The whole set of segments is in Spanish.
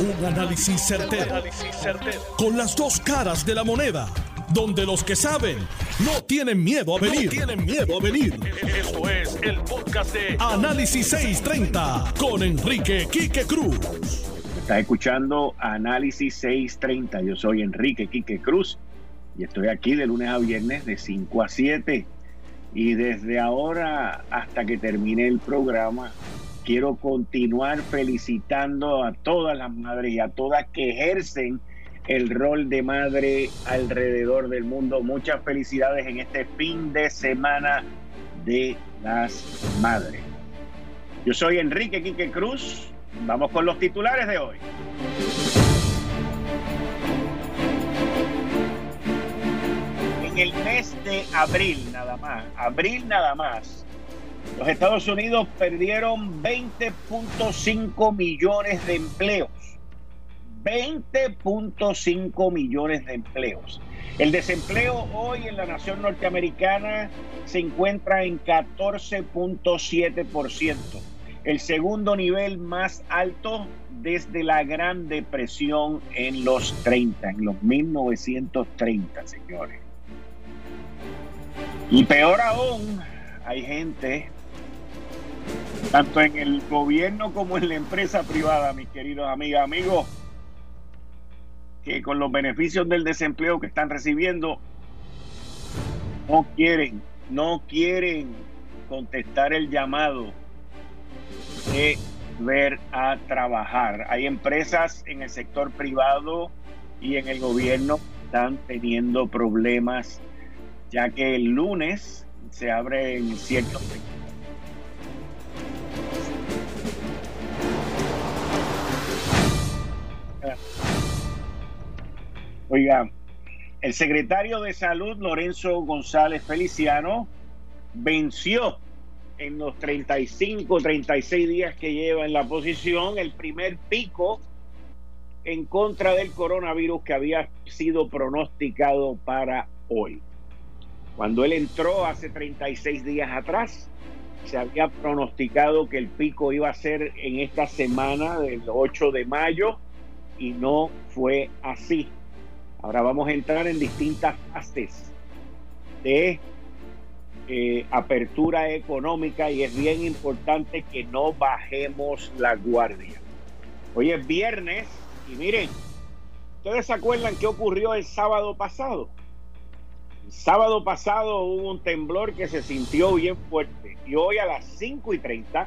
Un análisis certero, Con las dos caras de la moneda. Donde los que saben no tienen miedo a venir. tienen miedo a venir. Esto es el podcast de Análisis 630 con Enrique Quique Cruz. Estás escuchando Análisis 630. Yo soy Enrique Quique Cruz y estoy aquí de lunes a viernes de 5 a 7. Y desde ahora hasta que termine el programa, quiero continuar felicitando a todas las madres y a todas que ejercen el rol de madre alrededor del mundo. Muchas felicidades en este fin de semana de las madres. Yo soy Enrique Quique Cruz. Vamos con los titulares de hoy. En el mes de abril nada más, abril nada más, los Estados Unidos perdieron 20.5 millones de empleos. 20.5 millones de empleos. El desempleo hoy en la nación norteamericana se encuentra en 14.7%, el segundo nivel más alto desde la Gran Depresión en los 30, en los 1930, señores. Y peor aún, hay gente tanto en el gobierno como en la empresa privada, mis queridos amigas, amigos, que con los beneficios del desempleo que están recibiendo, no quieren, no quieren contestar el llamado de ver a trabajar. Hay empresas en el sector privado y en el gobierno que están teniendo problemas, ya que el lunes se abren ciertos Oiga, el secretario de Salud, Lorenzo González Feliciano, venció en los 35, 36 días que lleva en la posición el primer pico en contra del coronavirus que había sido pronosticado para hoy. Cuando él entró hace 36 días atrás, se había pronosticado que el pico iba a ser en esta semana del 8 de mayo y no fue así. Ahora vamos a entrar en distintas fases de eh, apertura económica y es bien importante que no bajemos la guardia. Hoy es viernes y miren, ¿ustedes se acuerdan qué ocurrió el sábado pasado? El sábado pasado hubo un temblor que se sintió bien fuerte y hoy a las 5 y 30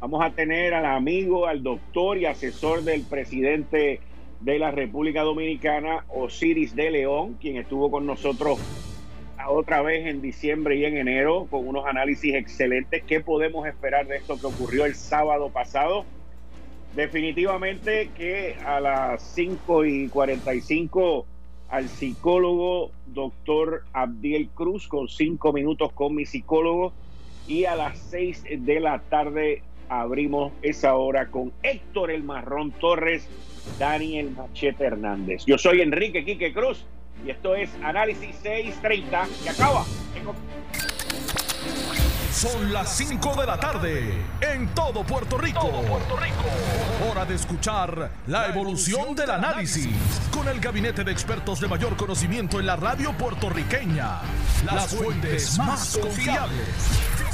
vamos a tener al amigo, al doctor y asesor del presidente de la República Dominicana, Osiris de León, quien estuvo con nosotros otra vez en diciembre y en enero con unos análisis excelentes. ¿Qué podemos esperar de esto que ocurrió el sábado pasado? Definitivamente que a las 5 y 45 al psicólogo doctor Abdiel Cruz con cinco minutos con mi psicólogo y a las 6 de la tarde abrimos esa hora con Héctor El Marrón Torres Daniel Machete Hernández. Yo soy Enrique Quique Cruz y esto es Análisis 630 que acaba. Son las 5 de la tarde en todo Puerto Rico. Puerto Rico. Hora de escuchar la evolución del análisis con el gabinete de expertos de mayor conocimiento en la radio puertorriqueña. Las fuentes más confiables.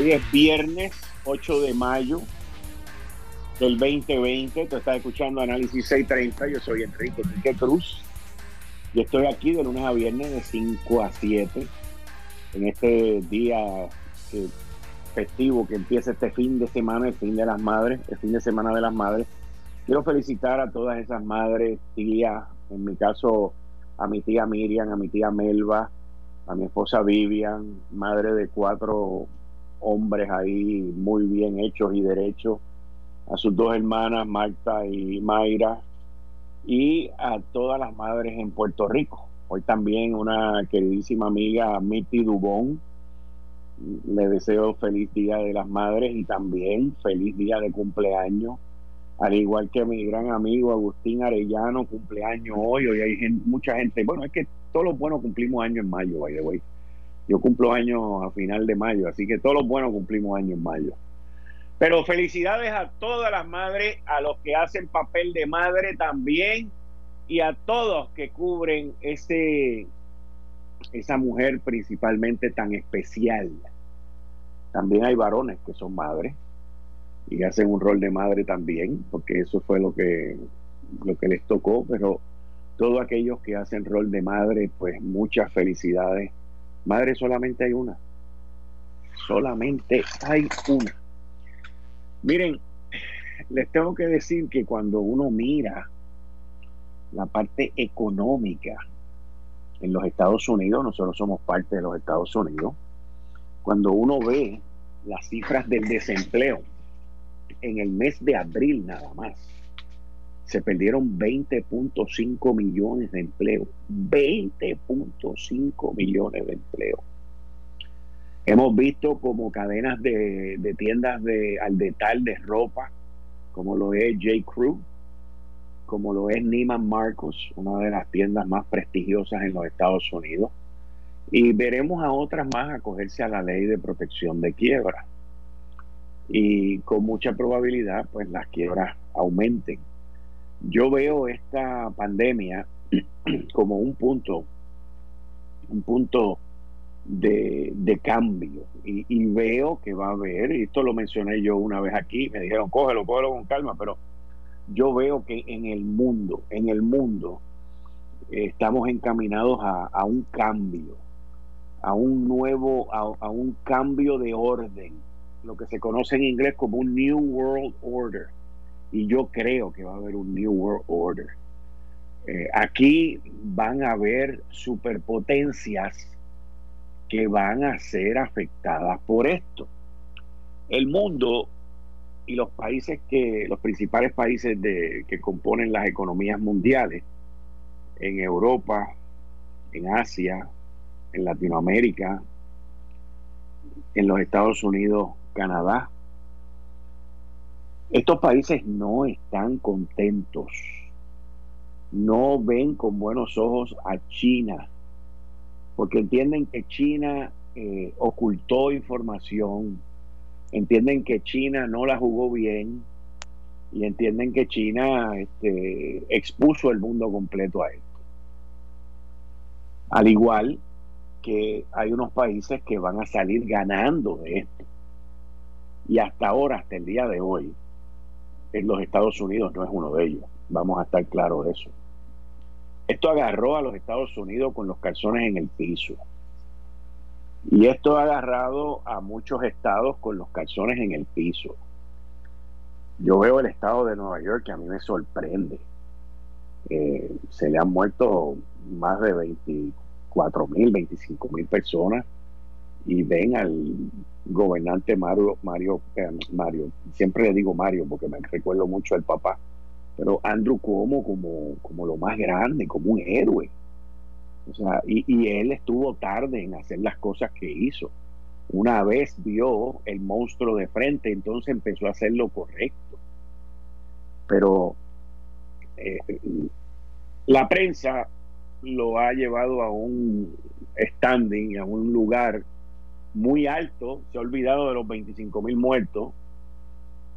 Hoy es viernes 8 de mayo del 2020. Tú estás escuchando Análisis 630. Yo soy Enrique Enrique Cruz. Y estoy aquí de lunes a viernes de 5 a 7 en este día festivo que empieza este fin de semana, el fin de las madres, el fin de semana de las madres. Quiero felicitar a todas esas madres, tías, en mi caso a mi tía Miriam, a mi tía Melba, a mi esposa Vivian, madre de cuatro hombres ahí muy bien hechos y derechos, a sus dos hermanas, Marta y Mayra, y a todas las madres en Puerto Rico. Hoy también una queridísima amiga, Mitty Dubón, le deseo feliz Día de las Madres y también feliz día de cumpleaños, al igual que mi gran amigo Agustín Arellano, cumpleaños hoy. Hoy hay mucha gente, bueno, es que todos los buenos cumplimos años en mayo, by the way. Yo cumplo años a final de mayo, así que todos los buenos cumplimos años en mayo. Pero felicidades a todas las madres, a los que hacen papel de madre también y a todos que cubren ese esa mujer principalmente tan especial. También hay varones que son madres y hacen un rol de madre también, porque eso fue lo que lo que les tocó, pero todos aquellos que hacen rol de madre, pues muchas felicidades. Madre solamente hay una. Solamente hay una. Miren, les tengo que decir que cuando uno mira la parte económica en los Estados Unidos, nosotros somos parte de los Estados Unidos, cuando uno ve las cifras del desempleo en el mes de abril nada más, se perdieron 20.5 millones de empleos. 20.5 millones de empleos. Hemos visto como cadenas de, de tiendas de, al detal de ropa, como lo es J. Crew, como lo es Neiman Marcos, una de las tiendas más prestigiosas en los Estados Unidos, y veremos a otras más acogerse a la ley de protección de quiebra. Y con mucha probabilidad, pues las quiebras aumenten. Yo veo esta pandemia como un punto, un punto de, cambio. Y, veo que va a haber, y esto lo mencioné yo una vez aquí, me dijeron, cógelo, cógelo con calma, pero yo veo que en el mundo, en el mundo, estamos encaminados a, un cambio, a un nuevo, a, un cambio de orden, lo que se conoce en inglés como un New World Order. Y yo creo que va a haber un New World Order. Eh, aquí van a haber superpotencias que van a ser afectadas por esto. El mundo y los países que, los principales países de, que componen las economías mundiales, en Europa, en Asia, en Latinoamérica, en los Estados Unidos, Canadá, estos países no están contentos, no ven con buenos ojos a China, porque entienden que China eh, ocultó información, entienden que China no la jugó bien y entienden que China este, expuso el mundo completo a esto. Al igual que hay unos países que van a salir ganando de esto. Y hasta ahora, hasta el día de hoy, en los Estados Unidos no es uno de ellos. Vamos a estar claros de eso. Esto agarró a los Estados Unidos con los calzones en el piso. Y esto ha agarrado a muchos estados con los calzones en el piso. Yo veo el estado de Nueva York que a mí me sorprende. Eh, se le han muerto más de 24 mil, 25 mil personas y ven al gobernante Mario, Mario, eh, Mario, siempre le digo Mario porque me recuerdo mucho al papá, pero Andrew Cuomo como, como lo más grande, como un héroe o sea, y, él estuvo tarde en hacer las cosas que hizo. Una vez vio el monstruo de frente, entonces empezó a hacer lo correcto. Pero eh, la prensa lo ha llevado a un standing, a un lugar muy alto, se ha olvidado de los 25 mil muertos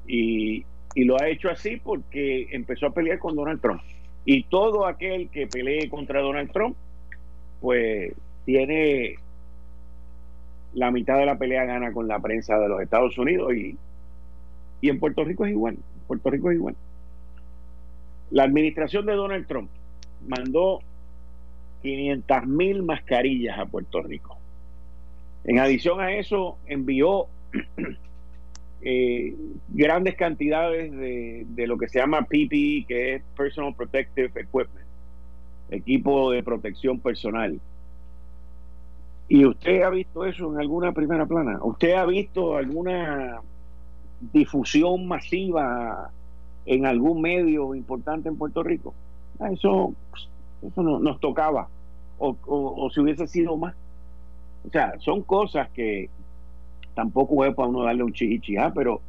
y, y, lo ha hecho así porque empezó a pelear con Donald Trump. Y todo aquel que pelee contra Donald Trump pues tiene la mitad de la pelea gana con la prensa de los Estados Unidos y, y en Puerto Rico es igual. Puerto Rico es igual. La administración de Donald Trump mandó 500 mil mascarillas a Puerto Rico. En adición a eso, envió eh, grandes cantidades de, de, lo que se llama PPE, que es Personal Protective Equipment equipo de protección personal. ¿Y usted ha visto eso en alguna primera plana? ¿Usted ha visto alguna difusión masiva en algún medio importante en Puerto Rico. Ah, eso, eso no, nos tocaba, o, o, si hubiese sido más. O sea, son cosas que tampoco es para uno darle un chichichá, pero,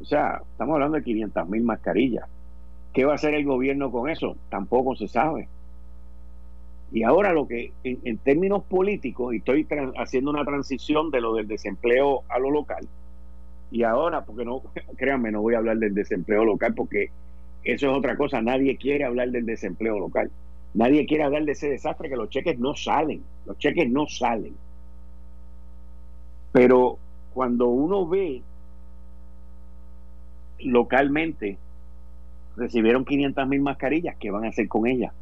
o sea, estamos hablando de 500 mil mascarillas. ¿Qué va a hacer el gobierno con eso? Tampoco se sabe. Y ahora lo que, en, términos políticos, y estoy haciendo una transición de lo del desempleo a lo local, y ahora, porque no, créanme, no voy a hablar del desempleo local porque eso es otra cosa, nadie quiere hablar del desempleo local, nadie quiere hablar de ese desastre que los cheques no salen, los cheques no salen. Pero cuando uno ve localmente, recibieron 500 mil mascarillas, ¿qué van a hacer con ellas?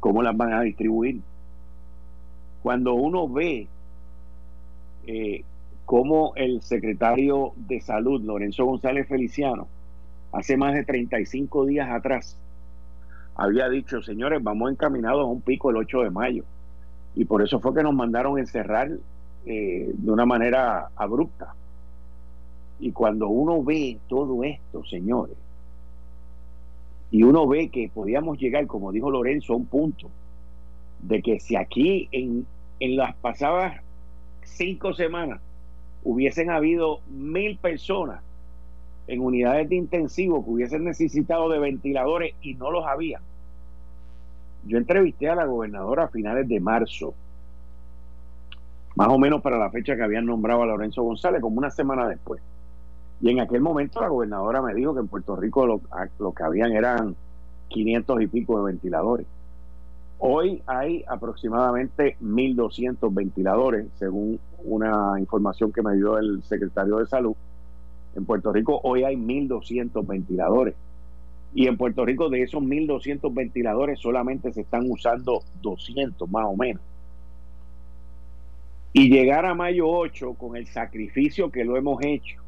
¿Cómo las van a distribuir? Cuando uno ve eh, cómo el secretario de Salud, Lorenzo González Feliciano, hace más de 35 días atrás, había dicho, señores, vamos encaminados a un pico el 8 de mayo. Y por eso fue que nos mandaron encerrar eh, de una manera abrupta. Y cuando uno ve todo esto, señores, y uno ve que podíamos llegar, como dijo Lorenzo, a un punto de que si aquí en, en las pasadas cinco semanas hubiesen habido mil personas en unidades de intensivo que hubiesen necesitado de ventiladores y no los había. Yo entrevisté a la gobernadora a finales de marzo, más o menos para la fecha que habían nombrado a Lorenzo González, como una semana después. Y en aquel momento la gobernadora me dijo que en Puerto Rico lo, lo que habían eran 500 y pico de ventiladores. Hoy hay aproximadamente 1.200 ventiladores, según una información que me dio el secretario de Salud. En Puerto Rico hoy hay 1.200 ventiladores. Y en Puerto Rico de esos 1.200 ventiladores solamente se están usando 200 más o menos. Y llegar a mayo 8 con el sacrificio que lo hemos hecho,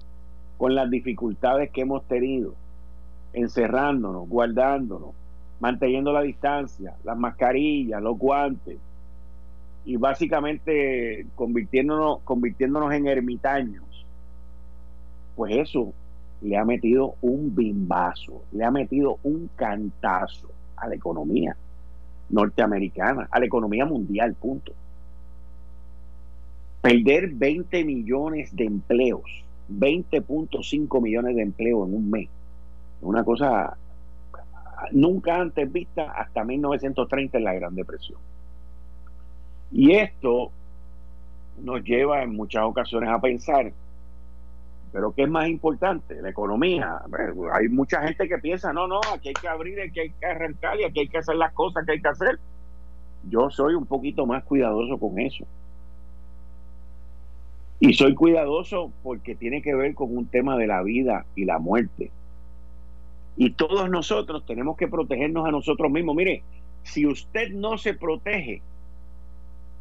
con las dificultades que hemos tenido, encerrándonos, guardándonos, manteniendo la distancia, las mascarillas, los guantes, y básicamente convirtiéndonos, convirtiéndonos en ermitaños, pues eso le ha metido un bimbazo, le ha metido un cantazo a la economía norteamericana, a la economía mundial, punto. Perder 20 millones de empleos 20.5 millones de empleos en un mes. Una cosa nunca antes vista hasta 1930 en la Gran Depresión. Y esto nos lleva en muchas ocasiones a pensar, pero ¿qué es más importante? La economía. Hay mucha gente que piensa, no, no, aquí hay que abrir, aquí hay que arrancar y aquí hay que hacer las cosas que hay que hacer. Yo soy un poquito más cuidadoso con eso. Y soy cuidadoso porque tiene que ver con un tema de la vida y la muerte. Y todos nosotros tenemos que protegernos a nosotros mismos. Mire, si usted no se protege,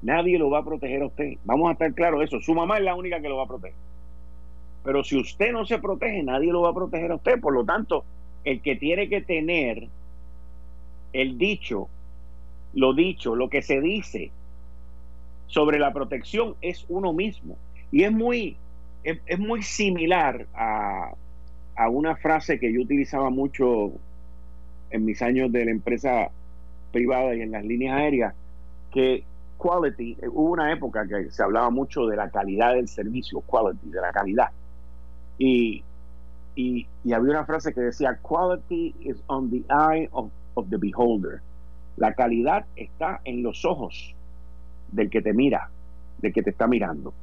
nadie lo va a proteger a usted. Vamos a estar claros eso. Su mamá es la única que lo va a proteger. Pero si usted no se protege, nadie lo va a proteger a usted. Por lo tanto, el que tiene que tener el dicho, lo dicho, lo que se dice sobre la protección es uno mismo. Y es muy, es, muy similar a, a, una frase que yo utilizaba mucho en mis años de la empresa privada y en las líneas aéreas, que quality, hubo una época que se hablaba mucho de la calidad del servicio, quality, de la calidad. Y, y, y había una frase que decía, quality is on the eye of, of the beholder. La calidad está en los ojos del que te mira, del que te está mirando.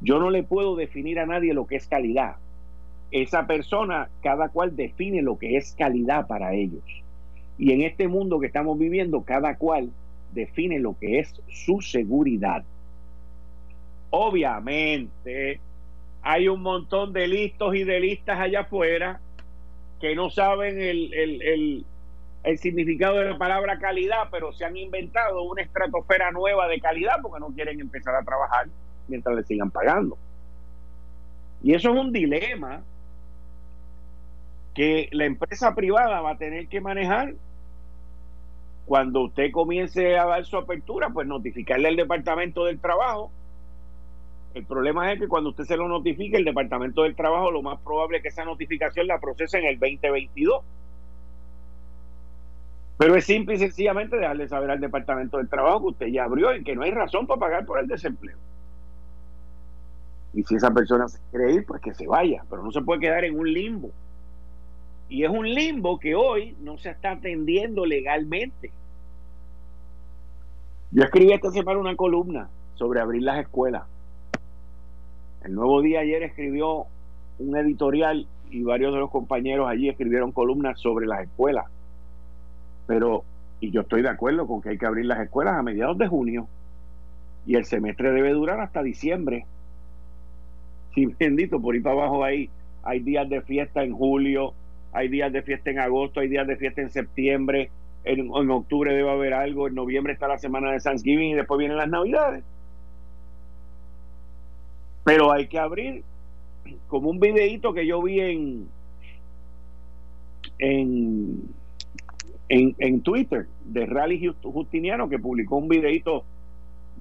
Yo no le puedo definir a nadie lo que es calidad. Esa persona, cada cual define lo que es calidad para ellos. Y en este mundo que estamos viviendo, cada cual define lo que es su seguridad. Obviamente, hay un montón de listos y de listas allá afuera que no saben el, el, el significado de la palabra calidad, pero se han inventado una estratosfera nueva de calidad porque no quieren empezar a trabajar mientras le sigan pagando. Y eso es un dilema que la empresa privada va a tener que manejar cuando usted comience a dar su apertura, pues notificarle al Departamento del Trabajo El problema es que cuando usted se lo notifique, el Departamento del Trabajo, lo más probable es que esa notificación la procese en el 2022. Pero es simple y sencillamente dejarle saber al Departamento del Trabajo que usted ya abrió y que no hay razón para pagar por el desempleo. Y si esa persona se quiere ir, pues que se vaya, pero no se puede quedar en un limbo. Y es un limbo que hoy no se está atendiendo legalmente. Yo escribí esta semana una columna sobre abrir las escuelas. El Nuevo Día ayer escribió un editorial y varios de los compañeros allí escribieron columnas sobre las escuelas. Pero, y yo estoy de acuerdo con que hay que abrir las escuelas a mediados de junio y el semestre debe durar hasta diciembre. Sí, bendito, por ir para abajo ahí hay días de fiesta en julio, hay días de fiesta en agosto, hay días de fiesta en septiembre, en, octubre debe haber algo, en noviembre está la semana de Thanksgiving y después vienen las navidades. Pero hay que abrir como un videíto que yo vi en en, en, Twitter de Rally Justiniano que publicó un videíto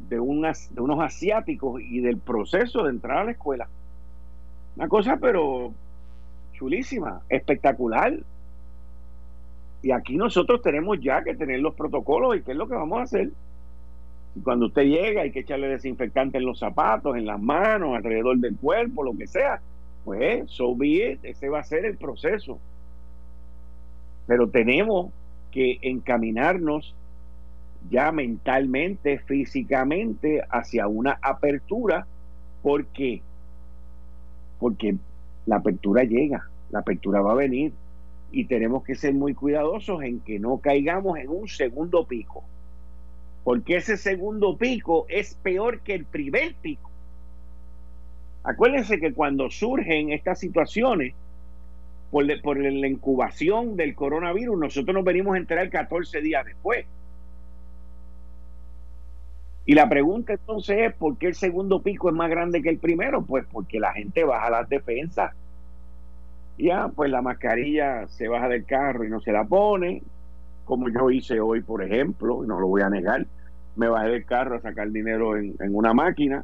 de, unas, de unos asiáticos y del proceso de entrar a la escuela. Una cosa pero chulísima, espectacular. Y aquí nosotros tenemos ya que tener los protocolos y qué es lo que vamos a hacer. cuando usted llega hay que echarle desinfectante en los zapatos, en las manos, alrededor del cuerpo, lo que sea. Pues, so be ese va a ser el proceso. Pero tenemos que encaminarnos ya mentalmente, físicamente, hacia una apertura. ¿Por qué? Porque la apertura llega, la apertura va a venir y tenemos que ser muy cuidadosos en que no caigamos en un segundo pico, porque ese segundo pico es peor que el primer pico. Acuérdense que cuando surgen estas situaciones, por, por la incubación del coronavirus, nosotros nos venimos a enterar 14 días después. Y la pregunta entonces es, ¿por qué el segundo pico es más grande que el primero? Pues porque la gente baja las defensas. Ya, pues la mascarilla se baja del carro y no se la pone, como yo hice hoy, por ejemplo, y no lo voy a negar. Me bajé del carro a sacar dinero en, una máquina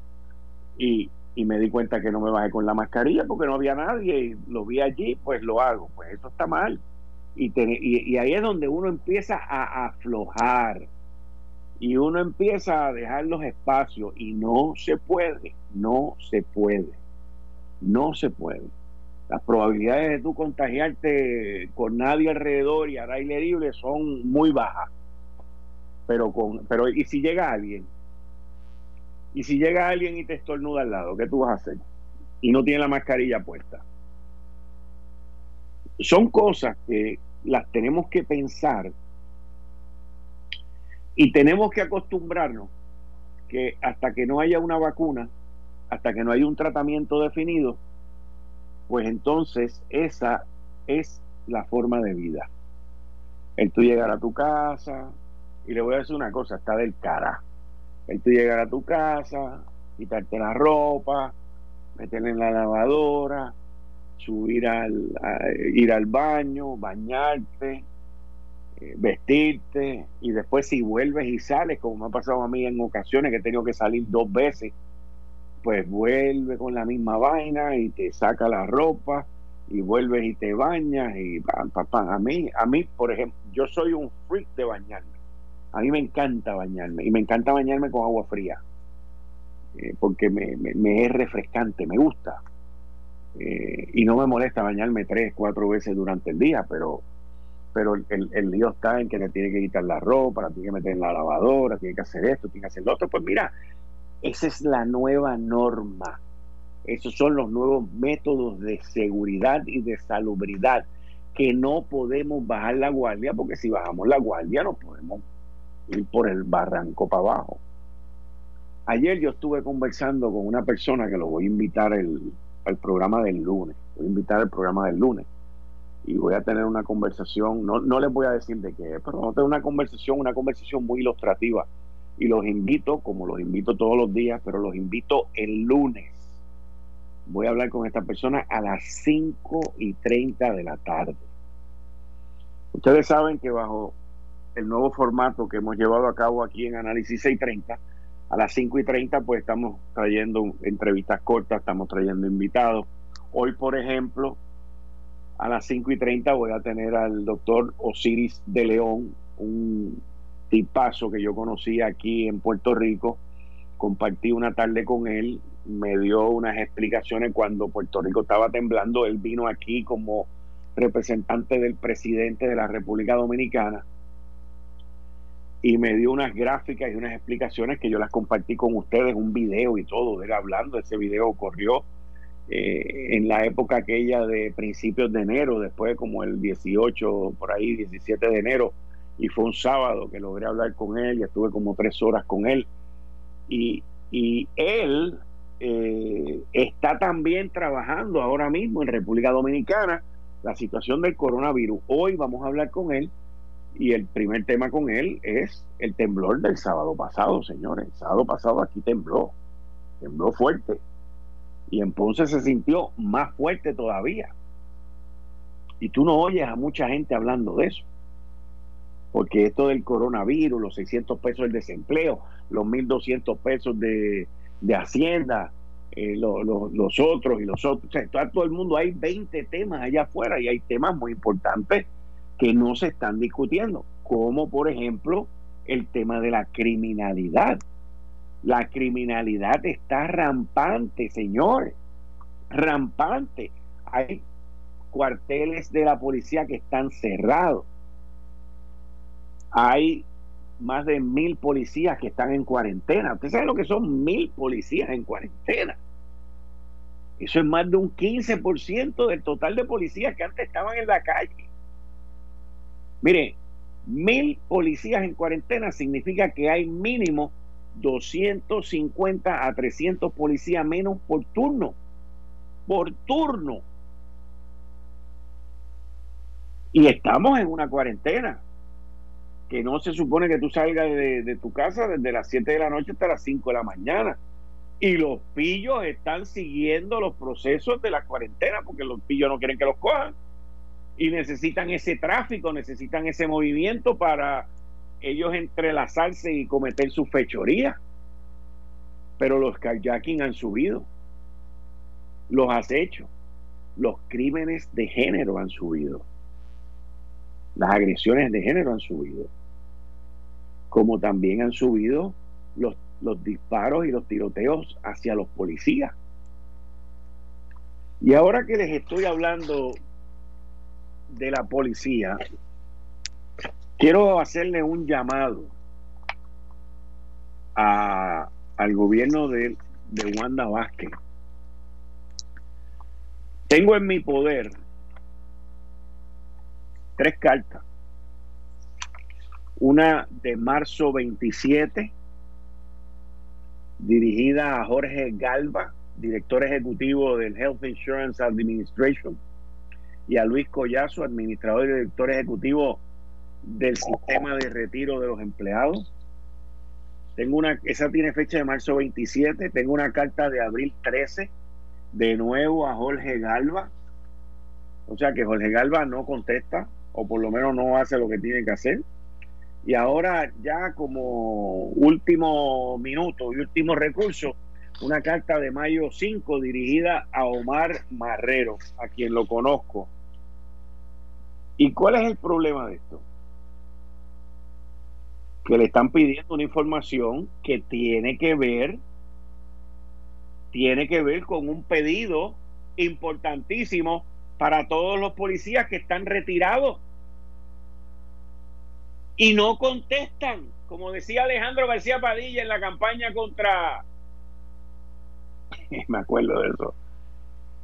y, me di cuenta que no me bajé con la mascarilla porque no había nadie y lo vi allí, pues lo hago. Pues eso está mal. Y, y ahí es donde uno empieza a aflojar y uno empieza a dejar los espacios y no se puede, no se puede, no se puede. Las probabilidades de tú contagiarte con nadie alrededor y a aire libre son muy bajas. Pero con pero y si llega alguien y si llega alguien y te estornuda al lado, ¿qué tú vas a hacer? Y no tiene la mascarilla puesta. Son cosas que las tenemos que pensar y tenemos que acostumbrarnos que hasta que no haya una vacuna, hasta que no haya un tratamiento definido, pues entonces esa es la forma de vida. El tú llegar a tu casa, y le voy a decir una cosa, está del cara. El tú llegar a tu casa, quitarte la ropa, meterla en la lavadora, subir al, ir al baño, bañarte, vestirte y después si vuelves y sales, como me ha pasado a mí en ocasiones que he tenido que salir dos veces, pues vuelve con la misma vaina y te saca la ropa y vuelves y te bañas y pam, A mí, a mí, por ejemplo, yo soy un freak de bañarme. A mí me encanta bañarme y me encanta bañarme con agua fría eh, porque me, me, es refrescante, me gusta. Eh, y no me molesta bañarme tres, cuatro veces durante el día, pero pero el, el, lío está en que le tiene que quitar la ropa, la tiene que meter en la lavadora, tiene que hacer esto, tiene que hacer lo otro. Pues mira, esa es la nueva norma. Esos son los nuevos métodos de seguridad y de salubridad que no podemos bajar la guardia porque si bajamos la guardia no podemos ir por el barranco para abajo. Ayer yo estuve conversando con una persona que lo voy a invitar el, al programa del lunes. Voy a invitar al programa del lunes y voy a tener una conversación, no, no les voy a decir de qué, pero vamos a tener una conversación, una conversación muy ilustrativa. Y los invito, como los invito todos los días, pero los invito el lunes. Voy a hablar con esta persona a las 5 y 30 de la tarde. Ustedes saben que bajo el nuevo formato que hemos llevado a cabo aquí en Análisis 630, A las 5 y 30 pues estamos trayendo entrevistas cortas, estamos trayendo invitados. Hoy, por ejemplo, a las 5 y 30 voy a tener al doctor Osiris de León, un tipazo que yo conocí aquí en Puerto Rico. Compartí una tarde con él, me dio unas explicaciones cuando Puerto Rico estaba temblando. Él vino aquí como representante del presidente de la República Dominicana y me dio unas gráficas y unas explicaciones que yo las compartí con ustedes, un video y todo, de él hablando. Ese video ocurrió eh, en la época aquella de principios de enero, después como el 18, por ahí, 17 de enero, y fue un sábado que logré hablar con él y estuve como tres horas con él. Y, él eh, está también trabajando ahora mismo en República Dominicana la situación del coronavirus. Hoy vamos a hablar con él y el primer tema con él es el temblor del sábado pasado, señores. El sábado pasado aquí tembló, tembló fuerte y en Ponce se sintió más fuerte todavía. Y tú no oyes a mucha gente hablando de eso. Porque esto del coronavirus, los 600 pesos del desempleo, los 1.200 pesos de, de Hacienda, eh, los otros y los otros. Sea, todo el mundo hay 20 temas allá afuera y hay temas muy importantes que no se están discutiendo, como por ejemplo el tema de la criminalidad. La criminalidad está rampante, señores. Rampante. Hay cuarteles de la policía que están cerrados. Hay más de mil policías que están en cuarentena. ¿Usted sabe lo que son mil policías en cuarentena? Eso es más de un 15% del total de policías que antes estaban en la calle. Mire, mil policías en cuarentena significa que hay mínimo 250 a 300 policías menos por turno. Por turno. Y estamos en una cuarentena. Que no se supone que tú salgas de, tu casa desde las 7 de la noche hasta las 5 de la mañana. Y los pillos están siguiendo los procesos de la cuarentena porque los pillos no quieren que los cojan. Y necesitan ese tráfico, necesitan ese movimiento para ellos entrelazarse y cometer su fechoría. Pero los kayaking han subido. Los acechos, los crímenes de género han subido. Las agresiones de género han subido. Como también han subido los disparos y los tiroteos hacia los policías. Y ahora que les estoy hablando de la policía, Quiero hacerle un llamado a, al gobierno de, de Wanda Vázquez. Tengo en mi poder tres cartas. Una de marzo 27, dirigida a Jorge Galva, director ejecutivo del Health Insurance Administration, y a Luis Collazo, administrador y director ejecutivo del sistema de retiro de los empleados. Tengo una, esa tiene fecha de marzo 27, tengo una carta de abril 13, de nuevo a Jorge Galva. O sea que Jorge Galva no contesta, o por lo menos no hace lo que tiene que hacer. Y ahora ya como último minuto y último recurso, una carta de mayo 5 dirigida a Omar Marrero, a quien lo conozco. ¿Y cuál es el problema de esto? Que le están pidiendo una información que tiene que ver tiene que ver con un pedido importantísimo para todos los policías que están retirados y no contestan, como decía Alejandro García Padilla en la campaña contra me acuerdo de eso.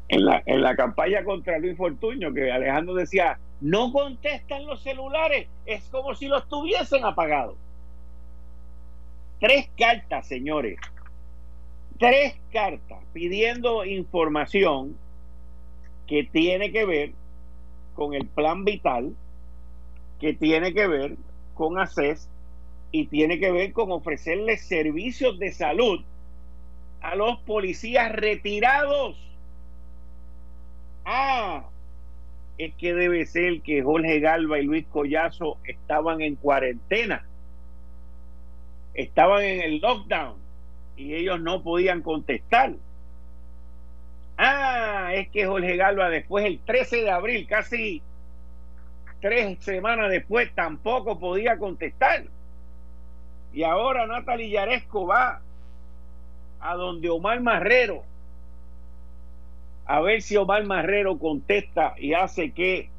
En la, en la campaña contra Luis Fortuño, que Alejandro decía, no contestan los celulares, es como si los tuviesen apagados. Tres cartas, señores. Tres cartas pidiendo información que tiene que ver con el plan vital, que tiene que ver con ACES y tiene que ver con ofrecerles servicios de salud a los policías retirados. Ah, es que debe ser que Jorge Galva y Luis Collazo estaban en cuarentena estaban en el lockdown y ellos no podían contestar. Ah, es que Jorge Galva después, el 13 de abril, casi tres semanas después, tampoco podía contestar. Y ahora Natalie Yaresco va a donde Omar Marrero a ver si Omar Marrero contesta y hace que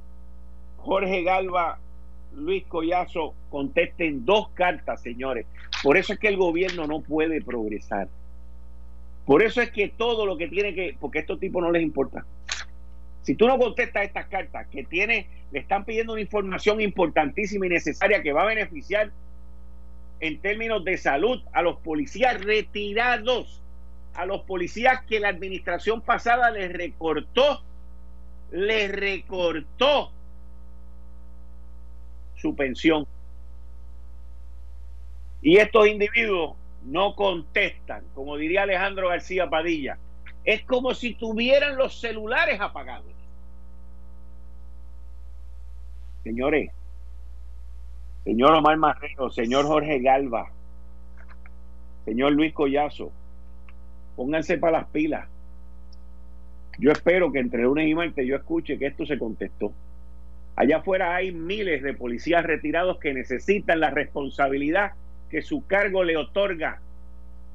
Jorge Galva, Luis Collazo contesten dos cartas, señores. Por eso es que el gobierno no puede progresar. Por eso es que todo lo que tiene que, porque a estos tipos no les importa. Si tú no contestas estas cartas que tiene, le están pidiendo una información importantísima y necesaria que va a beneficiar en términos de salud a los policías retirados, a los policías que la administración pasada les recortó, les recortó su pensión. Y estos individuos no contestan, como diría Alejandro García Padilla. Es como si tuvieran los celulares apagados. Señores, señor Omar Marrero, señor Jorge Galva, señor Luis Collazo, pónganse para las pilas. Yo espero que entre lunes y martes yo escuche que esto se contestó. Allá afuera hay miles de policías retirados que necesitan la responsabilidad que su cargo le otorga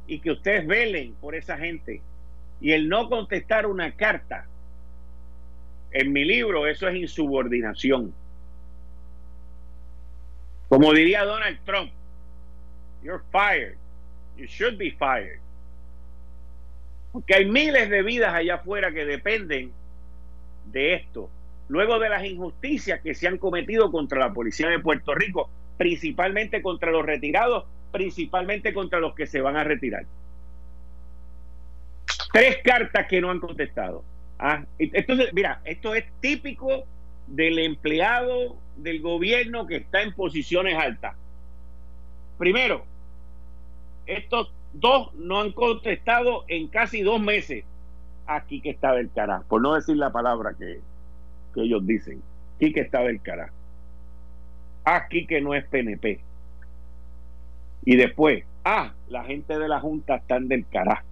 y que ustedes velen por esa gente. Y el no contestar una carta, en mi libro, eso es insubordinación. Como diría Donald Trump, you're fired. You should be fired. Porque hay miles de vidas allá afuera que dependen de esto. Luego de las injusticias que se han cometido contra la policía de Puerto Rico, principalmente contra los retirados, principalmente contra los que se van a retirar. Tres cartas que no han contestado. Ah, entonces, mira, esto es típico del empleado del gobierno que está en posiciones altas. Primero, estos dos no han contestado en casi dos meses. Aquí que está del carajo, por no decir la palabra que, que ellos dicen. Aquí que está del carajo aquí que no es PNP. Y después, ah, la gente de la Junta están del carajo.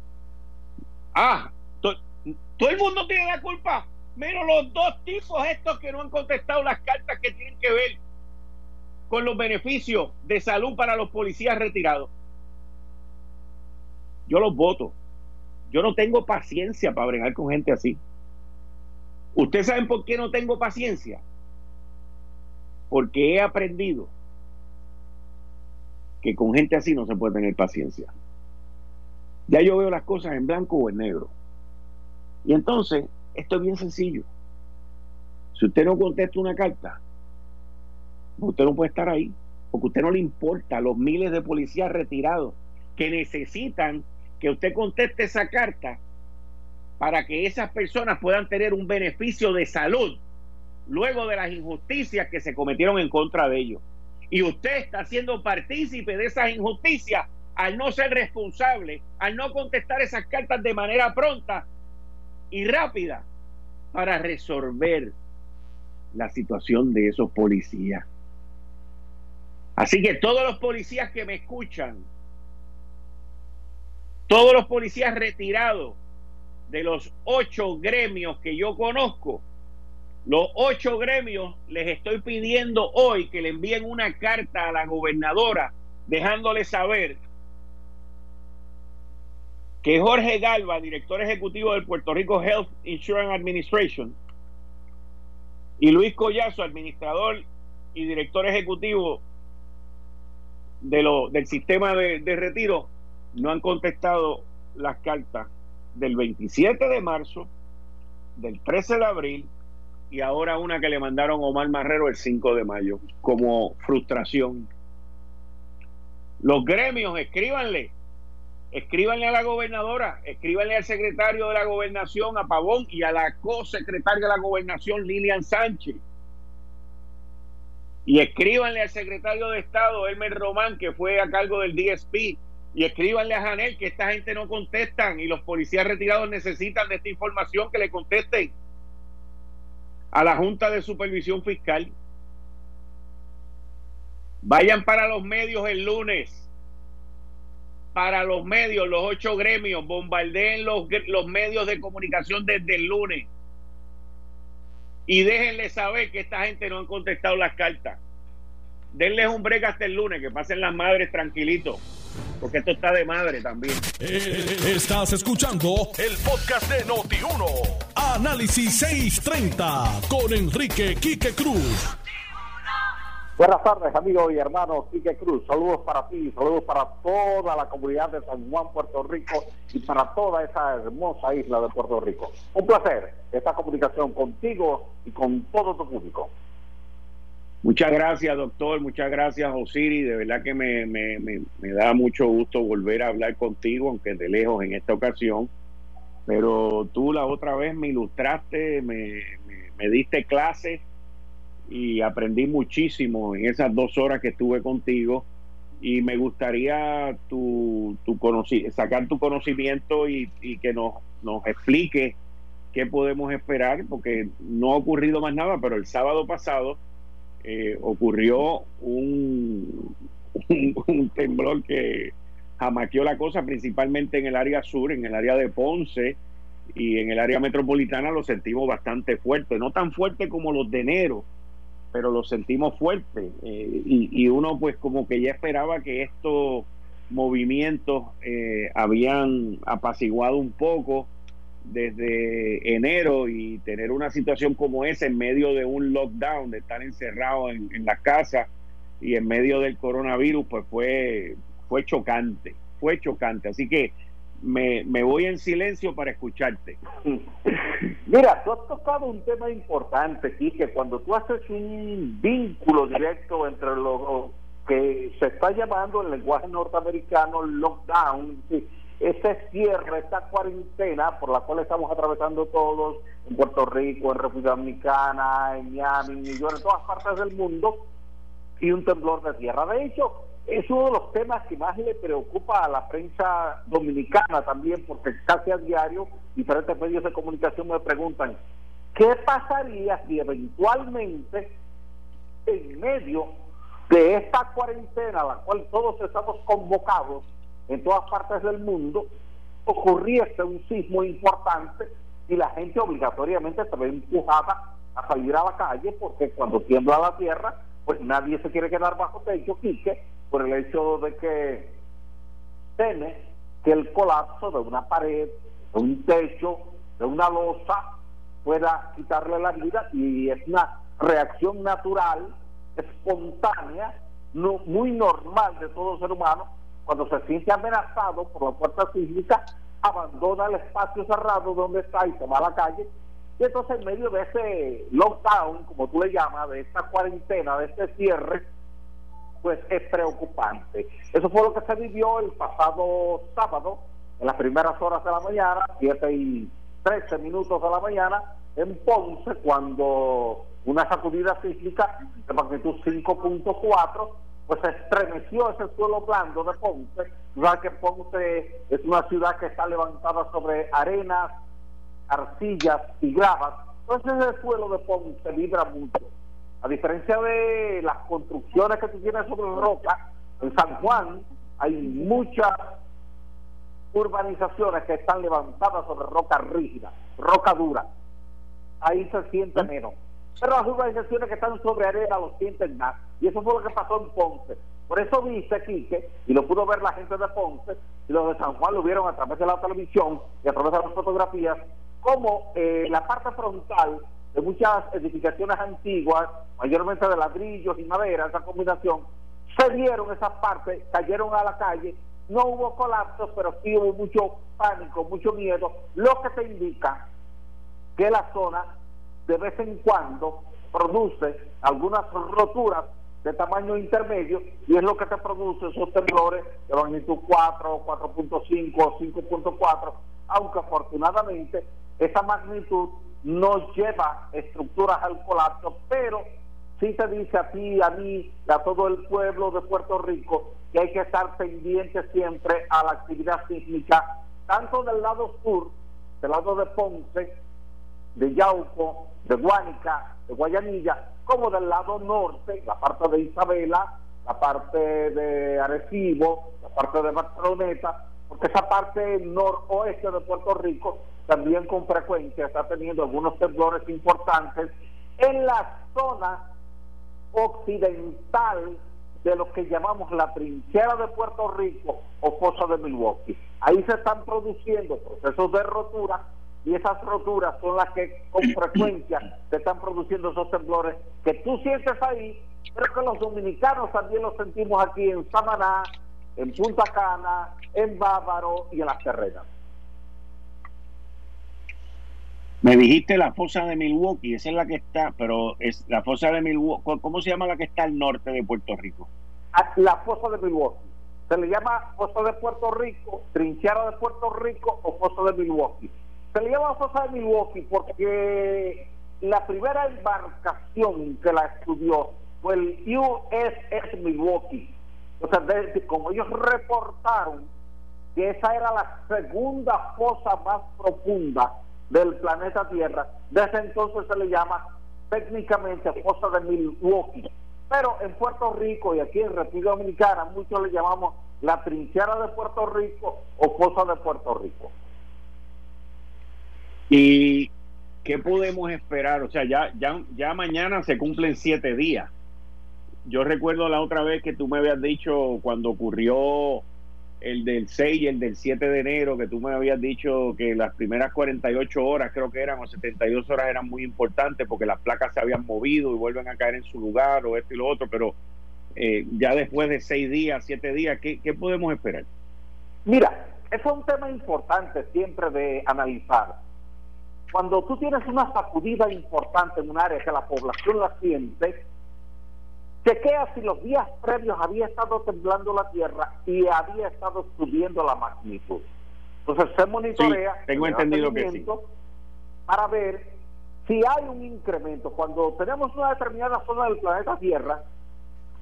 Ah, todo el mundo tiene la culpa, menos los dos tipos estos que no han contestado las cartas que tienen que ver con los beneficios de salud para los policías retirados. Yo los voto. Yo no tengo paciencia para bregar con gente así. ¿Ustedes saben por qué no tengo paciencia? Porque he aprendido que con gente así no se puede tener paciencia. Ya yo veo las cosas en blanco o en negro. Y entonces, esto es bien sencillo. Si usted no contesta una carta, usted no puede estar ahí, porque a usted no le importa los miles de policías retirados que necesitan que usted conteste esa carta para que esas personas puedan tener un beneficio de salud luego de las injusticias que se cometieron en contra de ellos. Y usted está siendo partícipe de esas injusticias al no ser responsable, al no contestar esas cartas de manera pronta y rápida para resolver la situación de esos policías. Así que todos los policías que me escuchan, todos los policías retirados de los ocho gremios que yo conozco, los ocho gremios les estoy pidiendo hoy que le envíen una carta a la gobernadora dejándole saber que Jorge Galva, director ejecutivo del Puerto Rico Health Insurance Administration, y Luis Collazo, administrador y director ejecutivo de del sistema de, de retiro, no han contestado las cartas del 27 de marzo, del 13 de abril y ahora una que le mandaron Omar Marrero el 5 de mayo, como frustración. Los gremios, escríbanle, escríbanle a la gobernadora, escríbanle al secretario de la gobernación, a Pavón, y a la co-secretaria de la gobernación, Lilian Sánchez. Y escríbanle al secretario de Estado, Elmer Román, que fue a cargo del DSP. Y escríbanle a Janel que esta gente no contestan y los policías retirados necesitan de esta información que le contesten a la Junta de Supervisión Fiscal. Vayan para los medios el lunes para los medios, los ocho gremios, bombardeen los, los medios de comunicación desde el lunes y déjenle saber que esta gente no han contestado las cartas. Denles un break hasta el lunes, que pasen las madres tranquilitos, porque esto está de madre también. Eh, estás escuchando el podcast de Noti1. Análisis 630 con Enrique Quique Cruz. Buenas tardes, amigos y hermanos Quique Cruz. Saludos para ti, saludos para toda la comunidad de San Juan, Puerto Rico y para toda esa hermosa isla de Puerto Rico. Un placer esta comunicación contigo y con todo tu público. Muchas gracias, doctor. Muchas gracias, Osiri. De verdad que me, me, me, da mucho gusto volver a hablar contigo, aunque de lejos en esta ocasión. Pero tú la otra vez me ilustraste, me, me diste clases y aprendí muchísimo en esas dos horas que estuve contigo y me gustaría tu, tu sacar tu conocimiento y, que nos, nos explique qué podemos esperar, porque no ha ocurrido más nada, pero el sábado pasado eh, ocurrió un, un, temblor que jamaqueó la cosa, principalmente en el área sur, en el área de Ponce y en el área metropolitana lo sentimos bastante fuerte, no tan fuerte como los de enero, pero lo sentimos fuerte. Eh, y, uno pues como que ya esperaba que estos movimientos eh, habían apaciguado un poco desde enero y tener una situación como esa en medio de un lockdown, de estar encerrado en, en la casa y en medio del coronavirus, pues fue, fue chocante, fue chocante. Así que me, me voy en silencio para escucharte. Mira, tú has tocado un tema importante, que cuando tú haces un vínculo directo entre lo que se está llamando en lenguaje norteamericano lockdown, ese cierre, esta cuarentena por la cual estamos atravesando todos en Puerto Rico, en República Dominicana, en Miami, en New York, todas partes del mundo, y un temblor de tierra. De hecho, es uno de los temas que más le preocupa a la prensa dominicana también, porque casi a diario diferentes medios de comunicación me preguntan, ¿qué pasaría si eventualmente en medio de esta cuarentena a la cual todos estamos convocados en todas partes del mundo, ocurriese un sismo importante y la gente obligatoriamente se ve empujada a salir a la calle porque cuando tiembla la tierra, pues nadie se quiere quedar bajo techo, Quique, por el hecho de que teme que el colapso de una pared, de un techo, de una losa, pueda quitarle la vida y es una reacción natural, espontánea, muy normal de todo ser humano, cuando se siente amenazado por la fuerza sísmica, abandona el espacio cerrado donde está y se va a la calle. Y entonces en medio de ese lockdown, como tú le llamas, de esta cuarentena, de este cierre, pues es preocupante. Eso fue lo que se vivió el pasado sábado, en las primeras horas de la mañana, 7 y 13 minutos de la mañana, en Ponce, cuando una sacudida sísmica de magnitud 5.4 pues se estremeció ese suelo blando de Ponce. Ya que Ponce es una ciudad que está levantada sobre arenas, arcillas y gravas. Entonces el suelo de Ponce vibra mucho. A diferencia de las construcciones que tú tienes sobre roca, en San Juan hay muchas urbanizaciones que están levantadas sobre roca rígida, roca dura. Ahí se siente menos. Pero las urbanizaciones que están sobre arena lo sienten más. Y eso fue lo que pasó en Ponce. Por eso dice Quique, y lo pudo ver la gente de Ponce, y los de San Juan lo vieron a través de la televisión y a través de las fotografías, como eh, la parte frontal de muchas edificaciones antiguas, mayormente de ladrillos y madera, esa combinación, se dieron esas partes, cayeron a la calle, no hubo colapsos, pero sí hubo mucho pánico, mucho miedo, lo que te indica que la zona de vez en cuando produce algunas roturas de tamaño intermedio y es lo que te produce esos temblores de magnitud 4, 4.5, 5.4, aunque afortunadamente esa magnitud no lleva estructuras al colapso, pero sí te dice a ti, a mí, a todo el pueblo de Puerto Rico que hay que estar pendiente siempre a la actividad sísmica, tanto del lado sur, del lado de Ponce, de Yauco, de Guánica, de Guayanilla, como del lado norte, la parte de Isabela, la parte de Arecibo, la parte de Barceloneta, porque esa parte noroeste de Puerto Rico también con frecuencia está teniendo algunos temblores importantes en la zona occidental de lo que llamamos la trinchera de Puerto Rico o fosa de Milwaukee. Ahí se están produciendo procesos de rotura y esas roturas son las que con frecuencia se están produciendo esos temblores que tú sientes ahí, pero que los dominicanos también los sentimos aquí en Samaná, en Punta Cana, en Bávaro y en las terrenas. Me dijiste la fosa de Milwaukee, esa es la que está, pero es la fosa de Milwaukee, ¿cómo se llama la que está al norte de Puerto Rico? Ah, la fosa de Milwaukee. Se le llama fosa de Puerto Rico, trinchera de Puerto Rico o fosa de Milwaukee. Se le llama fosa de Milwaukee porque la primera embarcación que la estudió fue el USS Milwaukee. O sea, como ellos reportaron que esa era la segunda fosa más profunda del planeta Tierra. Desde entonces se le llama técnicamente fosa de Milwaukee. Pero en Puerto Rico y aquí en República Dominicana muchos le llamamos la trinchera de Puerto Rico o fosa de Puerto Rico. ¿Y qué podemos esperar? O sea, ya, ya, ya mañana se cumplen siete días. Yo recuerdo la otra vez que tú me habías dicho cuando ocurrió el del 6 y el del 7 de enero, que tú me habías dicho que las primeras 48 horas, creo que eran, o 72 horas eran muy importantes porque las placas se habían movido y vuelven a caer en su lugar o esto y lo otro, pero eh, ya después de 6 días, 7 días, ¿qué, ¿qué podemos esperar? Mira, eso es un tema importante siempre de analizar. Cuando tú tienes una sacudida importante en un área que la población la siente, Chequea si los días previos había estado temblando la tierra y había estado subiendo la magnitud. Entonces se monitorea tengo entendido que sí. para ver si hay un incremento. Cuando tenemos una determinada zona del planeta Tierra,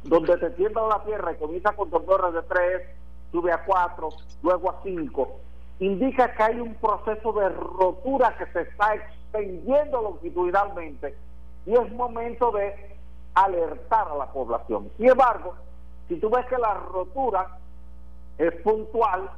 donde se tiembla la Tierra y comienza con temblores de 3, sube a 4, luego a 5, indica que hay un proceso de rotura que se está extendiendo longitudinalmente y es momento de alertar a la población. Sin embargo, si tú ves que la rotura es puntual,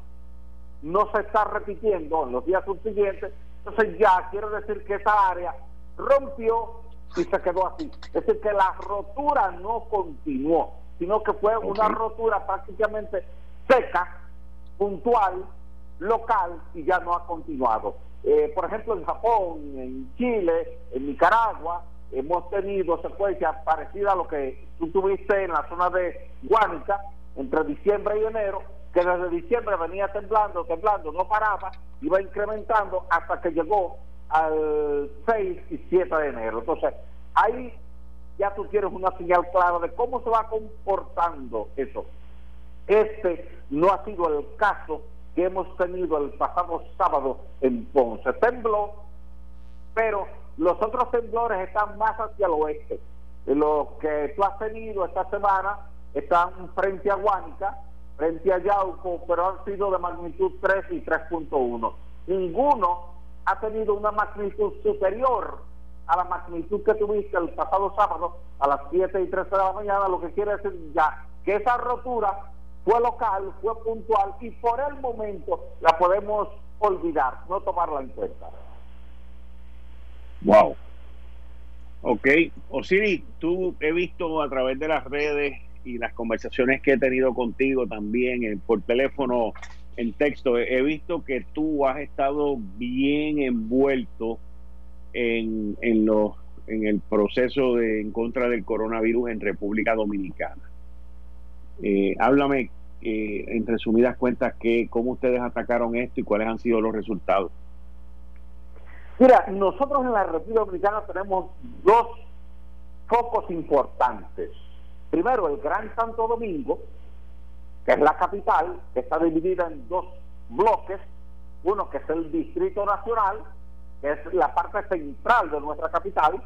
no se está repitiendo en los días subsiguientes, entonces ya quiere decir que esa área rompió y se quedó así. Es decir, que la rotura no continuó, sino que fue una rotura prácticamente seca, puntual, local y ya no ha continuado. Eh, por ejemplo, en Japón, en Chile, en Nicaragua, hemos tenido secuencias parecidas a lo que tú tuviste en la zona de Guánica entre diciembre y enero, que desde diciembre venía temblando, temblando, no paraba, iba incrementando hasta que llegó al 6 y 7 de enero. Entonces, ahí ya tú tienes una señal clara de cómo se va comportando eso. Este no ha sido el caso que hemos tenido el pasado sábado en Ponce. Tembló, pero los otros temblores están más hacia el oeste. Los que tú has tenido esta semana están frente a Guánica, frente a Yauco, pero han sido de magnitud 3 y 3.1. Ninguno ha tenido una magnitud superior a la magnitud que tuviste el pasado sábado a las 7 y 13 de la mañana, lo que quiere decir ya que esa rotura fue local, fue puntual y por el momento la podemos olvidar, no tomarla en cuenta. Wow. Ok, Osiris, tú he visto a través de las redes y las conversaciones que he tenido contigo también eh, por teléfono, en texto, he visto que tú has estado bien envuelto en, en, los, en el proceso de, en contra del coronavirus en República Dominicana. Eh, háblame, eh, en resumidas cuentas, que, cómo ustedes atacaron esto y cuáles han sido los resultados. Mira, nosotros en la República Dominicana tenemos dos focos importantes. Primero, el Gran Santo Domingo, que es la capital, que está dividida en dos bloques. Uno que es el Distrito Nacional, que es la parte central de nuestra capital,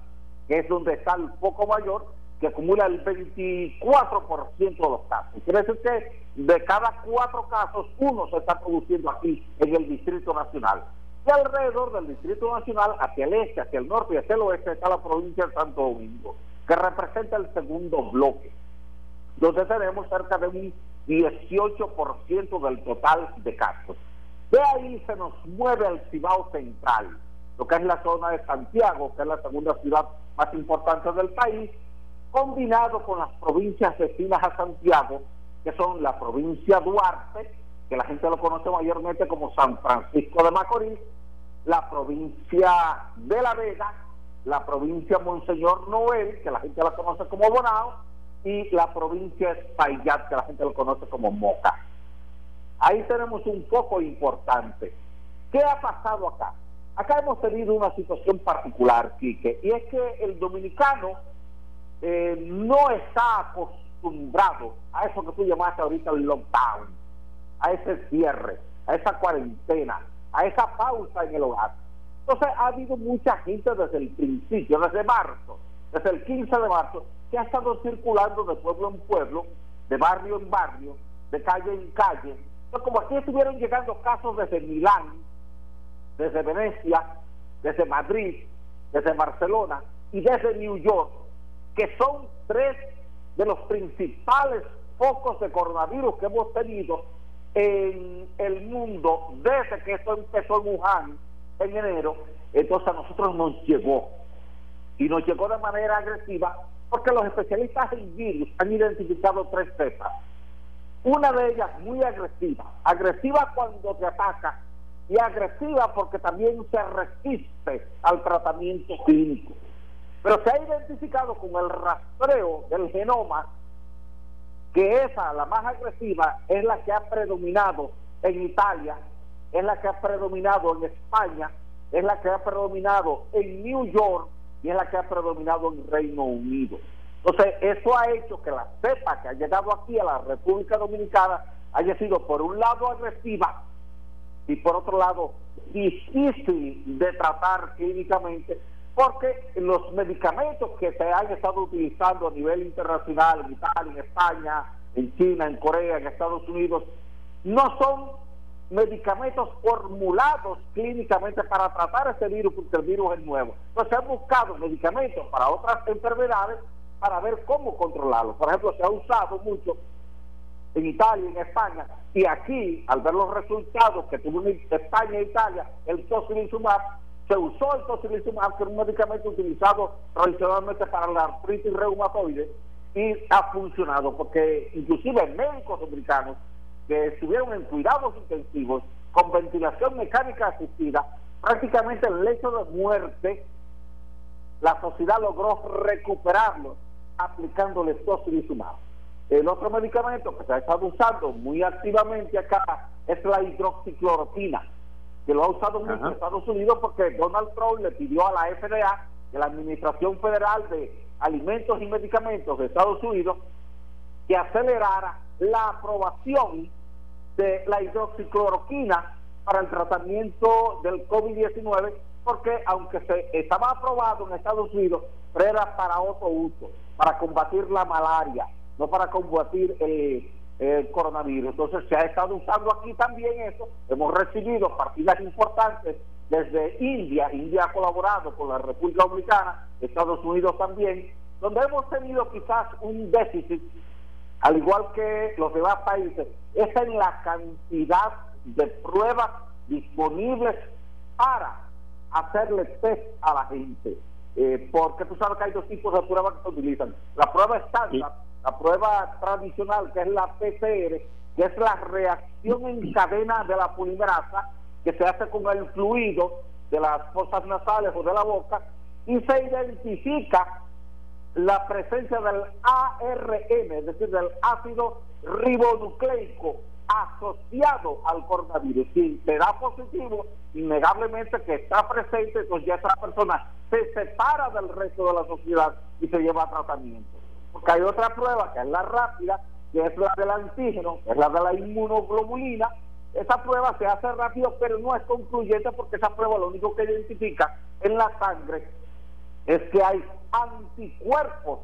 que es donde está el foco mayor, que acumula el 24% de los casos. Quiere decir que de cada cuatro casos, uno se está produciendo aquí en el Distrito Nacional. Y alrededor del Distrito Nacional, hacia el este, hacia el norte y hacia el oeste, está la provincia de Santo Domingo, que representa el segundo bloque. donde tenemos cerca de un 18% del total de casos. De ahí se nos mueve al Cibao Central, lo que es la zona de Santiago, que es la segunda ciudad más importante del país, combinado con las provincias vecinas a Santiago, que son la provincia Duarte, que la gente lo conoce mayormente como San Francisco de Macorís, la provincia de La Vega, la provincia Monseñor Noel, que la gente la conoce como Bonao, y la provincia Espaillat, que la gente lo conoce como Moca. Ahí tenemos un poco importante. ¿Qué ha pasado acá? Acá hemos tenido una situación particular, Quique, y es que el dominicano eh, no está acostumbrado a eso que tú llamaste ahorita el lockdown, a ese cierre, a esa cuarentena, a esa pausa en el hogar. Entonces ha habido mucha gente desde el principio, desde marzo, desde el 15 de marzo, que ha estado circulando de pueblo en pueblo, de barrio en barrio, de calle en calle. Entonces, como aquí estuvieron llegando casos desde Milán, desde Venecia, desde Madrid, desde Barcelona y desde New York, que son tres de los principales focos de coronavirus que hemos tenido en el mundo desde que esto empezó en Wuhan en enero, entonces a nosotros nos llegó y nos llegó de manera agresiva porque los especialistas en virus han identificado tres cepas. Una de ellas muy agresiva, agresiva cuando te ataca y agresiva porque también se resiste al tratamiento clínico. Pero se ha identificado con el rastreo del genoma que esa, la más agresiva, es la que ha predominado en Italia, es la que ha predominado en España, es la que ha predominado en New York y es la que ha predominado en Reino Unido. Entonces, eso ha hecho que la cepa que ha llegado aquí a la República Dominicana haya sido, por un lado, agresiva y por otro lado, difícil de tratar clínicamente, porque los medicamentos que se han estado utilizando a nivel internacional, en Italia, en España, en China, en Corea, en Estados Unidos, no son medicamentos formulados clínicamente para tratar ese virus, porque el virus es nuevo. Entonces se han buscado medicamentos para otras enfermedades para ver cómo controlarlo. Por ejemplo, se ha usado mucho en Italia, en España, y aquí, al ver los resultados que tuvo en España e Italia, el tocilizumab, se usó el tocilizumab, que es un medicamento utilizado tradicionalmente para la artritis reumatoide, y ha funcionado, porque inclusive médicos dominicanos que estuvieron en cuidados intensivos con ventilación mecánica asistida, prácticamente el lecho de muerte, la sociedad logró recuperarlo aplicándole tocilizumab. El otro medicamento que se ha estado usando muy activamente acá es la hidroxicloroquina, que lo ha usado mucho en Estados Unidos porque Donald Trump le pidió a la FDA, de la Administración Federal de Alimentos y Medicamentos de Estados Unidos, que acelerara la aprobación de la hidroxicloroquina para el tratamiento del COVID-19, porque aunque se estaba aprobado en Estados Unidos, pero era para otro uso, para combatir la malaria, no para combatir el coronavirus. Entonces se ha estado usando aquí también eso. Hemos recibido partidas importantes desde India. India ha colaborado con la República Dominicana, Estados Unidos también, donde hemos tenido quizás un déficit al igual que los demás países, es en la cantidad de pruebas disponibles para hacerle test a la gente. Eh, porque tú sabes que hay dos tipos de pruebas que se utilizan. La prueba estándar, la prueba tradicional, que es la PCR, que es la reacción en cadena de la polimerasa, que se hace con el fluido de las fosas nasales o de la boca, y se identifica la presencia del ARN, es decir, del ácido ribonucleico asociado al coronavirus. Si te da positivo, innegablemente que está presente, entonces ya esa persona se separa del resto de la sociedad y se lleva a tratamiento. Porque hay otra prueba que es la rápida, que es la del antígeno, que es la de la inmunoglobulina. Esa prueba se hace rápido, pero no es concluyente porque esa prueba lo único que identifica en la sangre es que hay anticuerpos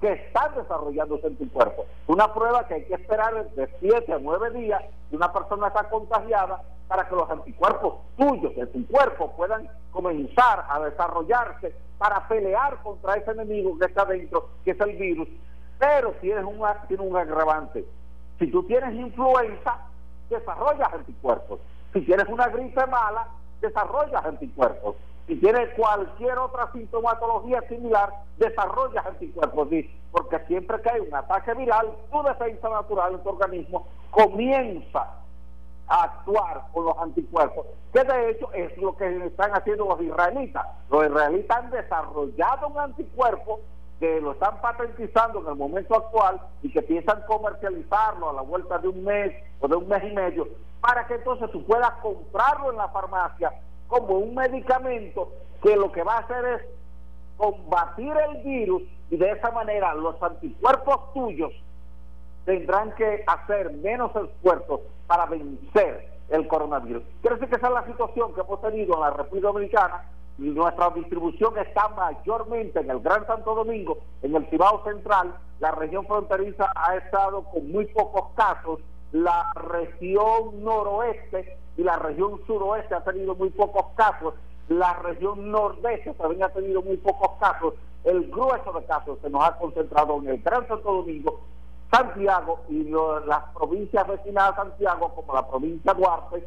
que están desarrollándose en tu cuerpo. Una prueba que hay que esperar de 7 a 9 días si una persona está contagiada para que los anticuerpos tuyos de tu cuerpo puedan comenzar a desarrollarse para pelear contra ese enemigo que está dentro, que es el virus. Pero tienes un, tiene un agravante. Si tú tienes influenza, desarrollas anticuerpos. Si tienes una gripe mala, desarrollas anticuerpos. Si tienes cualquier otra sintomatología similar, desarrollas anticuerpos. Porque siempre que hay un ataque viral, tu defensa natural en tu organismo comienza a actuar con los anticuerpos, que de hecho es lo que están haciendo los israelitas. Los israelitas han desarrollado un anticuerpo que lo están patentizando en el momento actual y que piensan comercializarlo a la vuelta de un mes o de un mes y medio, para que entonces tú puedas comprarlo en la farmacia como un medicamento que lo que va a hacer es combatir el virus y de esa manera los anticuerpos tuyos tendrán que hacer menos esfuerzos para vencer el coronavirus. Quiere decir que esa es la situación que hemos tenido en la República Dominicana y nuestra distribución está mayormente en el Gran Santo Domingo, en el Cibao Central, la región fronteriza ha estado con muy pocos casos, la región noroeste y la región suroeste ha tenido muy pocos casos, la región nordeste también ha tenido muy pocos casos, el grueso de casos se nos ha concentrado en el Gran Santo Domingo Santiago y las provincias vecinas de Santiago, como la provincia Duarte,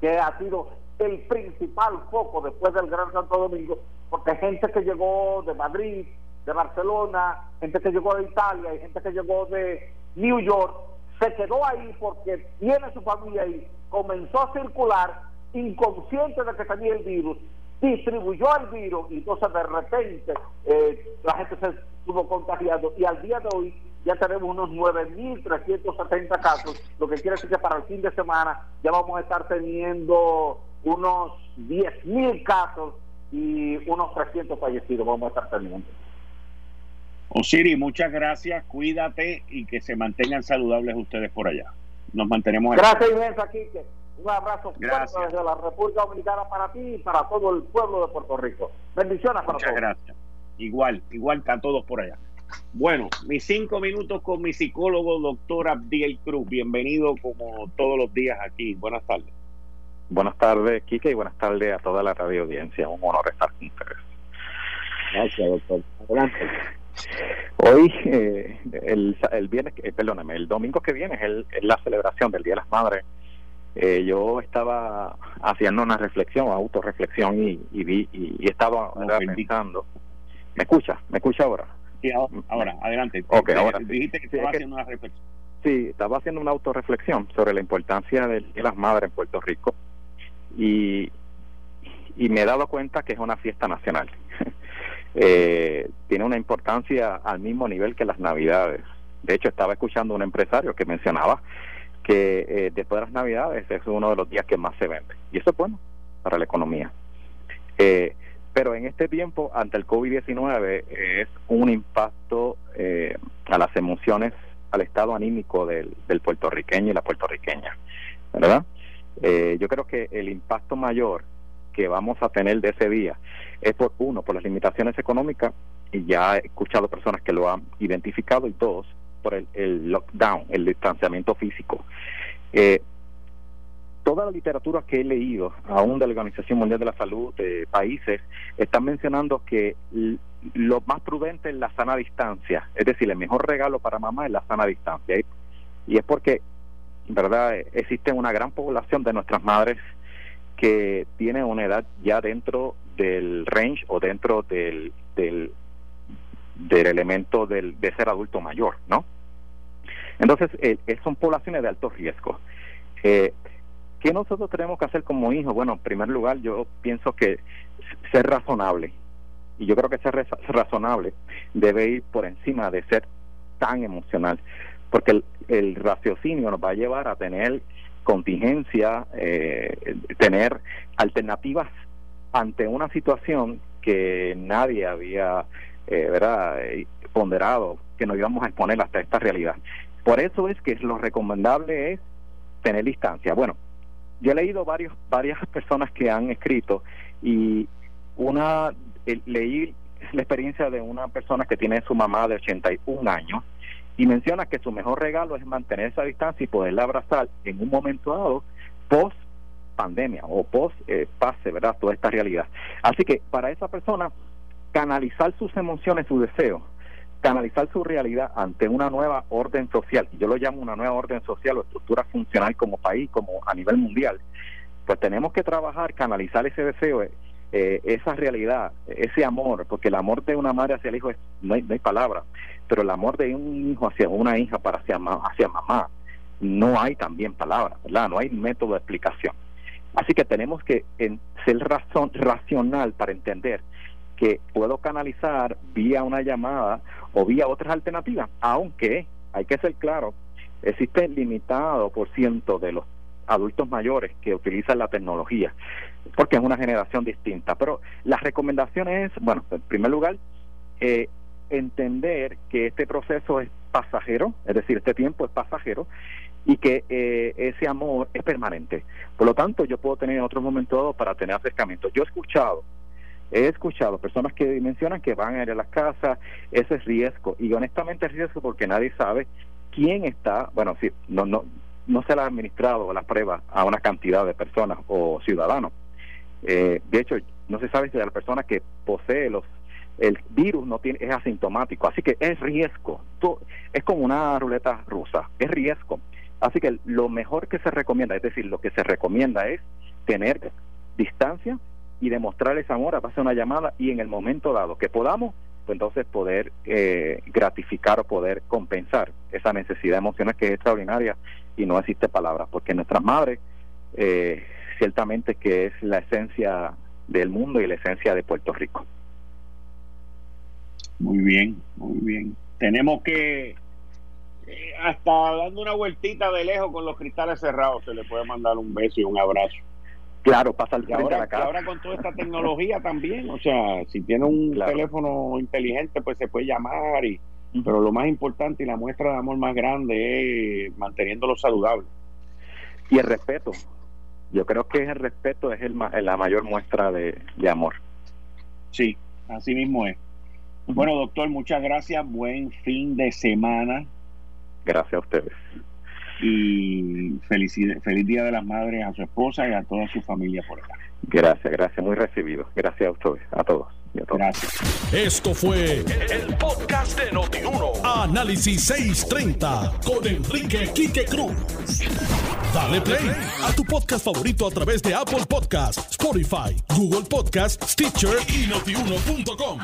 que ha sido el principal foco después del Gran Santo Domingo, porque gente que llegó de Madrid, de Barcelona, gente que llegó de Italia y gente que llegó de New York, se quedó ahí porque tiene su familia ahí, comenzó a circular inconsciente de que tenía el virus, distribuyó el virus y entonces de repente eh, la gente se estuvo contagiando y al día de hoy ya tenemos unos 9.370 casos, lo que quiere decir que para el fin de semana ya vamos a estar teniendo unos 10.000 casos y unos 300 fallecidos vamos a estar teniendo. Osiri, muchas gracias, cuídate y que se mantengan saludables ustedes por allá. Nos mantenemos. Gracias inmensa, Quique. Un abrazo fuerte desde la República Dominicana para ti y para todo el pueblo de Puerto Rico. Bendiciones para muchas gracias. Igual, igual a todos por allá. Bueno, mis cinco minutos con mi psicólogo, doctor Abdiel Cruz. Bienvenido como todos los días aquí. Buenas tardes. Buenas tardes, Kike, y buenas tardes a toda la radio audiencia. Un honor estar con ustedes. Gracias, doctor. Adelante. Hoy, eh, el, el viernes, eh, perdóname, el domingo que viene es, la celebración del Día de las Madres. Eh, yo estaba haciendo una reflexión, autorreflexión, y, y vi y, estaba pensando. ¿Me escucha? ¿Me escucha ahora? Sí, ahora, adelante. Okay, ahora, dijiste que estaba haciendo una reflexión. Sí, estaba haciendo una autorreflexión sobre la importancia de las madres en Puerto Rico y, y me he dado cuenta que es una fiesta nacional. Eh, tiene una importancia al mismo nivel que las Navidades. De hecho, estaba escuchando un empresario que mencionaba que eh, después de las Navidades es uno de los días que más se vende. Y eso es bueno para la economía. Eh, pero en este tiempo, ante el COVID-19, es un impacto eh, a las emociones, al estado anímico del, puertorriqueño y la puertorriqueña, ¿verdad? Eh, yo creo que el impacto mayor que vamos a tener de ese día es por uno, por las limitaciones económicas, y ya he escuchado personas que lo han identificado, y dos, por el, el lockdown, el distanciamiento físico. Eh, toda la literatura que he leído, aún de la Organización Mundial de la Salud, de países, están mencionando que lo más prudente es la sana distancia, es decir, el mejor regalo para mamá es la sana distancia. Y es porque, verdad, existe una gran población de nuestras madres que tienen una edad ya dentro del range o dentro del, del, del elemento del, de ser adulto mayor, ¿no? Entonces, eh, son poblaciones de alto riesgo. Eh, ¿Qué nosotros tenemos que hacer como hijos? Bueno, en primer lugar, yo pienso que ser razonable. Y yo creo que ser razonable debe ir por encima de ser tan emocional. Porque el, raciocinio nos va a llevar a tener contingencia, eh, tener alternativas ante una situación que nadie había eh, ¿verdad? Eh, ponderado que nos íbamos a exponer hasta esta realidad. Por eso es que lo recomendable es tener distancia. Bueno, yo he leído varios, varias personas que han escrito y una leí la experiencia de una persona que tiene su mamá de 81 años y menciona que su mejor regalo es mantener esa distancia y poderla abrazar en un momento dado post pandemia o post eh, pase, ¿verdad? Toda esta realidad. Así que para esa persona canalizar sus emociones, sus deseos canalizar su realidad ante una nueva orden social, yo lo llamo una nueva orden social o estructura funcional como país, como a nivel mundial, pues tenemos que trabajar, canalizar ese deseo, eh, esa realidad, ese amor, porque el amor de una madre hacia el hijo es, no, hay, no hay palabra, pero el amor de un hijo hacia una hija para hacia, hacia mamá, no hay también palabra, ¿verdad? No hay método de explicación. Así que tenemos que ser razón, racional para entender que puedo canalizar vía una llamada o vía otras alternativas, aunque hay que ser claro, existe limitado por ciento de los adultos mayores que utilizan la tecnología, porque es una generación distinta. Pero las recomendaciones es, bueno, en primer lugar, eh, entender que este proceso es pasajero, es decir, este tiempo es pasajero y que eh, ese amor es permanente. Por lo tanto, yo puedo tener en otro momento para tener acercamiento. Yo he escuchado He escuchado personas que mencionan que van a ir a las casas, ese es riesgo, y honestamente es riesgo porque nadie sabe quién está, bueno, si no, no, no se le ha administrado la prueba a una cantidad de personas o ciudadanos. Eh, de hecho, no se sabe si la persona que posee los el virus no tiene es asintomático, así que es riesgo. Es como una ruleta rusa, es riesgo. Así que lo mejor que se recomienda, es decir, lo que se recomienda es tener distancia y demostrarles amor a base una llamada y en el momento dado que podamos, pues entonces poder eh, gratificar o poder compensar esa necesidad emocional que es extraordinaria y no existe palabra, porque nuestras madres eh, ciertamente que es la esencia del mundo y la esencia de Puerto Rico. Muy bien, muy bien. Tenemos que eh, hasta dando una vueltita de lejos con los cristales cerrados se le puede mandar un beso y un abrazo. Claro, pasa al frente ahora, la ahora con toda esta tecnología también, o sea, si tiene un teléfono inteligente, pues se puede llamar, y, pero lo más importante y la muestra de amor más grande es manteniéndolo saludable. Y el respeto. Yo creo que el respeto es el, la mayor muestra de, de amor. Sí, así mismo es. Bueno, doctor, muchas gracias. Buen fin de semana. Gracias a ustedes y feliz, feliz Día de las Madres a su esposa y a toda su familia por acá. Gracias, gracias, muy recibido. Gracias a ustedes, a todos. Y a todos. Gracias. Esto fue el, podcast de Notiuno. Análisis 630 con Enrique Quique Cruz. Dale play a tu podcast favorito a través de Apple Podcasts, Spotify, Google Podcasts, Stitcher y notiuno.com.